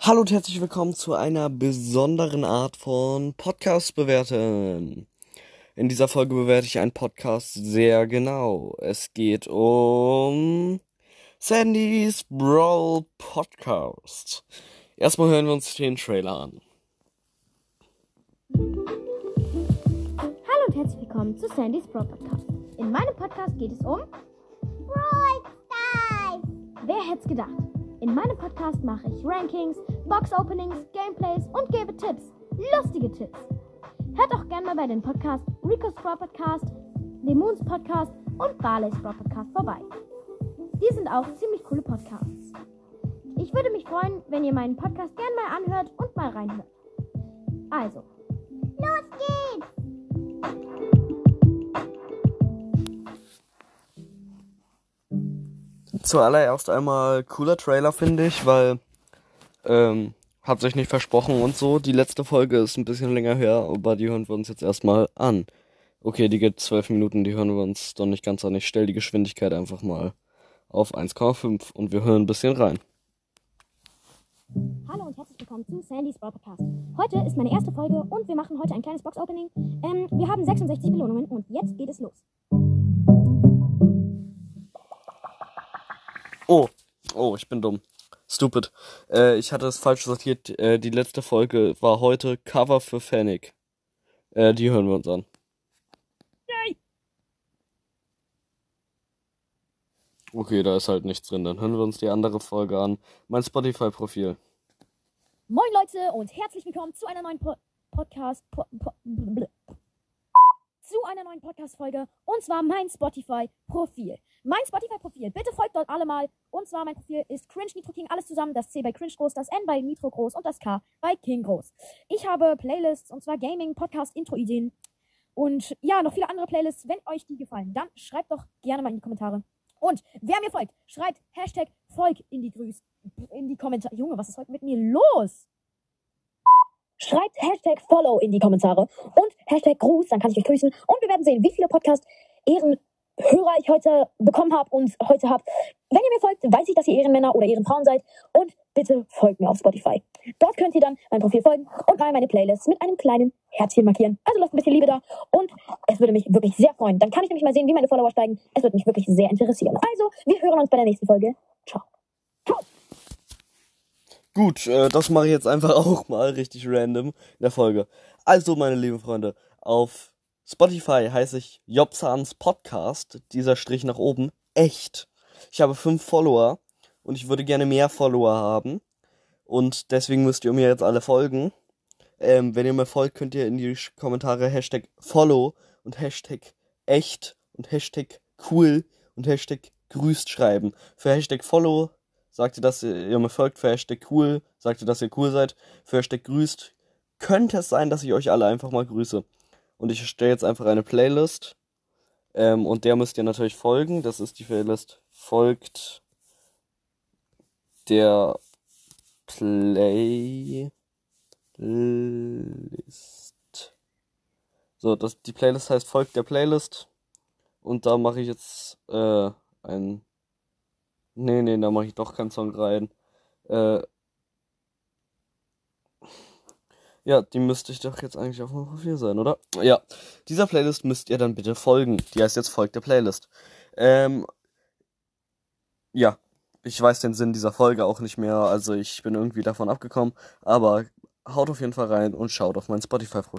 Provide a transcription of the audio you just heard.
Hallo und herzlich willkommen zu einer besonderen Art von Podcast bewerten. In dieser Folge bewerte ich einen Podcast sehr genau. Es geht um Sandys Brawl Podcast. Erstmal hören wir uns den Trailer an. Hallo und herzlich willkommen zu Sandys Brawl Podcast. In meinem Podcast geht es um Brawl Stars. Wer hätte es gedacht? In meinem Podcast mache ich Rankings, Box-Openings, Gameplays und gebe Tipps. Lustige Tipps. Hört auch gerne mal bei den Podcasts Rico's Brawl Podcast, Lemons Podcast und Barley's Brawl Podcast vorbei. Die sind auch ziemlich coole Podcasts. Ich würde mich freuen, wenn ihr meinen Podcast gerne mal anhört und mal reinhört. Also, los geht's! Zuallererst einmal cooler Trailer, finde ich, weil ähm, hat sich nicht versprochen und so. Die letzte Folge ist ein bisschen länger her, aber die hören wir uns jetzt erstmal an. Okay, die geht zwölf Minuten, die hören wir uns doch nicht ganz an. Ich stelle die Geschwindigkeit einfach mal auf 1,5 und wir hören ein bisschen rein. Hallo und herzlich willkommen zu Sandys Brawl Podcast. Heute ist meine erste Folge und wir machen heute ein kleines Box-Opening. Ähm, wir haben 66 Belohnungen und jetzt geht es los. Oh, oh, ich bin dumm. Stupid. Äh, ich hatte es falsch sortiert. Äh, die letzte Folge war heute Cover für Fennec. Äh, die hören wir uns an. Okay, da ist halt nichts drin. Dann hören wir uns die andere Folge an. Mein Spotify-Profil. Moin Leute und herzlich willkommen zu einer neuen po Podcast po po zu einer neuen Podcast Folge und zwar mein Spotify Profil. Mein Spotify Profil. Bitte folgt dort alle mal und zwar mein Profil ist Cringe Nitro King alles zusammen, das C bei Cringe groß, das N bei Nitro groß und das K bei King groß. Ich habe Playlists und zwar Gaming, Podcast, Intro Ideen und ja, noch viele andere Playlists. Wenn euch die gefallen, dann schreibt doch gerne mal in die Kommentare. Und wer mir folgt, schreibt Hashtag Volk in die Grüß, in die Kommentare. Junge, was ist heute mit mir los? Schreibt Hashtag Follow in die Kommentare und Hashtag Gruß, dann kann ich euch grüßen. Und wir werden sehen, wie viele Podcast-Ehrenhörer ich heute bekommen habe und heute habe. Wenn ihr mir folgt, weiß ich, dass ihr Ehrenmänner oder Ehrenfrauen seid. Und bitte folgt mir auf Spotify. Dort könnt ihr dann mein Profil folgen und mal meine Playlist mit einem kleinen Herzchen markieren. Also lasst ein bisschen Liebe da und es würde mich wirklich sehr freuen. Dann kann ich nämlich mal sehen, wie meine Follower steigen. Es würde mich wirklich sehr interessieren. Also, wir hören uns bei der nächsten Folge. Ciao. Ciao. Gut, äh, das mache ich jetzt einfach auch mal richtig random in der Folge. Also, meine lieben Freunde, auf Spotify heiße ich Jobsans Podcast, dieser Strich nach oben, echt. Ich habe fünf Follower und ich würde gerne mehr Follower haben. Und deswegen müsst ihr mir jetzt alle folgen. Ähm, wenn ihr mir folgt, könnt ihr in die Kommentare Hashtag Follow und Hashtag echt und Hashtag cool und Hashtag grüßt schreiben. Für Hashtag Follow sagt ihr, dass ihr, mir folgt. Für Hashtag cool sagt ihr, dass ihr cool seid. Für Hashtag grüßt könnte es sein, dass ich euch alle einfach mal grüße. Und ich erstelle jetzt einfach eine Playlist. Ähm, und der müsst ihr natürlich folgen. Das ist die Playlist folgt der Playlist. So, das, die Playlist heißt folgt der Playlist. Und da mache ich jetzt äh, ein. Nee, nee, da mache ich doch keinen Song rein. Äh, ja, die müsste ich doch jetzt eigentlich auf meinem Profil sein, oder? Ja, dieser Playlist müsst ihr dann bitte folgen. Die heißt jetzt folgt der Playlist. Ähm, ja, ich weiß den Sinn dieser Folge auch nicht mehr, also ich bin irgendwie davon abgekommen, aber haut auf jeden Fall rein und schaut auf mein Spotify-Profil.